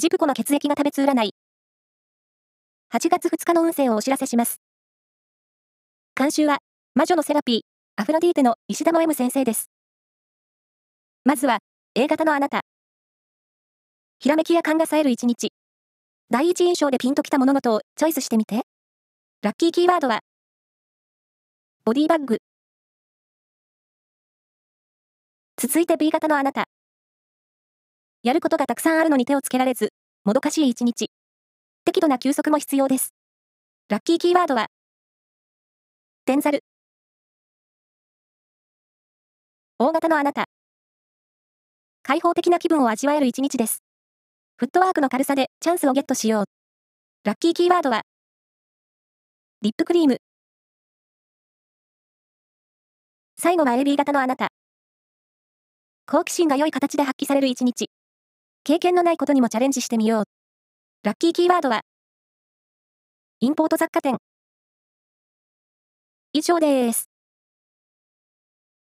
ジプコの血液が食べつ占い。8月2日の運勢をお知らせします。監修は、魔女のセラピー、アフロディーテの石田の M 先生です。まずは、A 型のあなた。ひらめきや勘が冴える一日。第一印象でピンときたもののとをチョイスしてみて。ラッキーキーワードは、ボディバッグ。続いて B 型のあなた。やることがたくさんあるのに手をつけられず、もどかしい一日。適度な休息も必要です。ラッキーキーワードは、天ざる。大型のあなた。開放的な気分を味わえる一日です。フットワークの軽さでチャンスをゲットしよう。ラッキーキーワードは、リップクリーム。最後は AB 型のあなた。好奇心が良い形で発揮される一日。経験のないことにもチャレンジしてみよう。ラッキーキーワードは、インポート雑貨店。以上です。